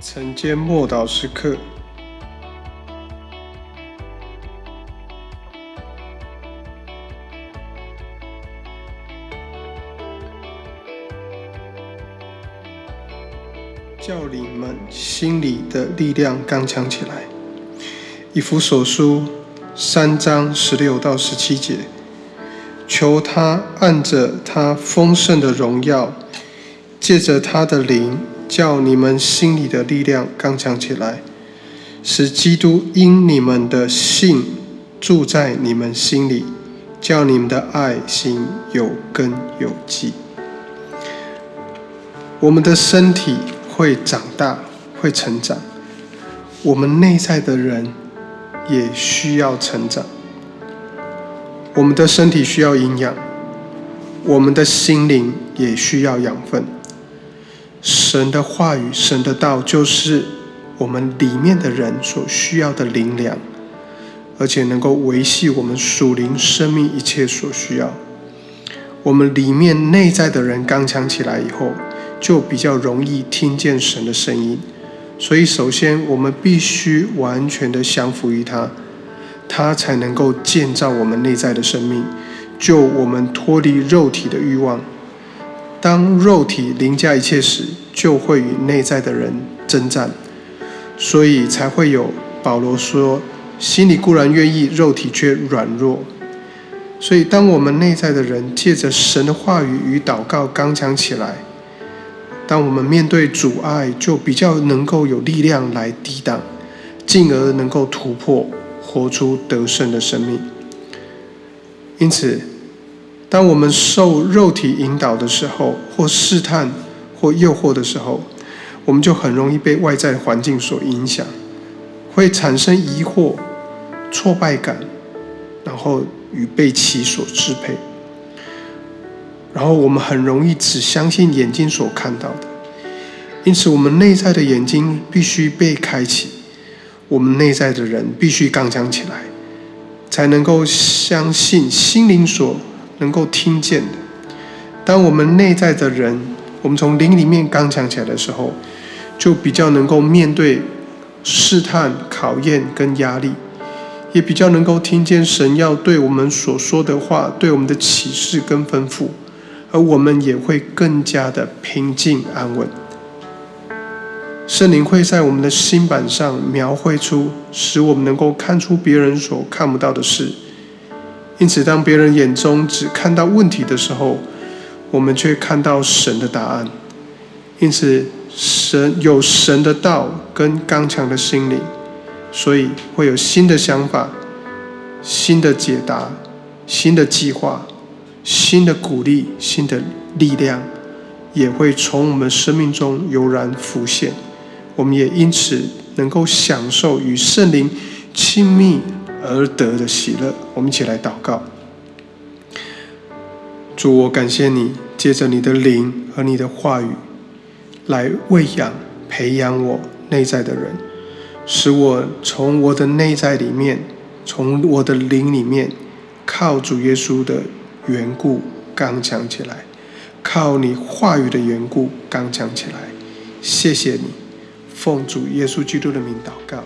晨间默祷时刻，叫你们心里的力量刚强起来。以弗所书三章十六到十七节，求他按着他丰盛的荣耀，借着他的灵。叫你们心里的力量刚强起来，使基督因你们的信住在你们心里，叫你们的爱心有根有基。我们的身体会长大，会成长，我们内在的人也需要成长。我们的身体需要营养，我们的心灵也需要养分。神的话语、神的道，就是我们里面的人所需要的灵粮，而且能够维系我们属灵生命一切所需要。我们里面内在的人刚强起来以后，就比较容易听见神的声音。所以，首先我们必须完全的降服于他，他才能够建造我们内在的生命，救我们脱离肉体的欲望。当肉体凌驾一切时，就会与内在的人征战，所以才会有保罗说：“心里固然愿意，肉体却软弱。”所以，当我们内在的人借着神的话语与祷告刚强起来，当我们面对阻碍，就比较能够有力量来抵挡，进而能够突破，活出得胜的生命。因此。当我们受肉体引导的时候，或试探，或诱惑的时候，我们就很容易被外在环境所影响，会产生疑惑、挫败感，然后与被其所支配。然后我们很容易只相信眼睛所看到的，因此我们内在的眼睛必须被开启，我们内在的人必须刚强起来，才能够相信心灵所。能够听见的，当我们内在的人，我们从灵里面刚强起来的时候，就比较能够面对试探、考验跟压力，也比较能够听见神要对我们所说的话，对我们的启示跟吩咐，而我们也会更加的平静安稳。圣灵会在我们的心板上描绘出，使我们能够看出别人所看不到的事。因此，当别人眼中只看到问题的时候，我们却看到神的答案。因此，神有神的道跟刚强的心灵，所以会有新的想法、新的解答、新的计划、新的鼓励、新的力量，也会从我们生命中油然浮现。我们也因此能够享受与圣灵亲密。而得的喜乐，我们一起来祷告。主，我感谢你，借着你的灵和你的话语，来喂养、培养我内在的人，使我从我的内在里面，从我的灵里面，靠主耶稣的缘故刚强起来，靠你话语的缘故刚强起来。谢谢你，奉主耶稣基督的名祷告。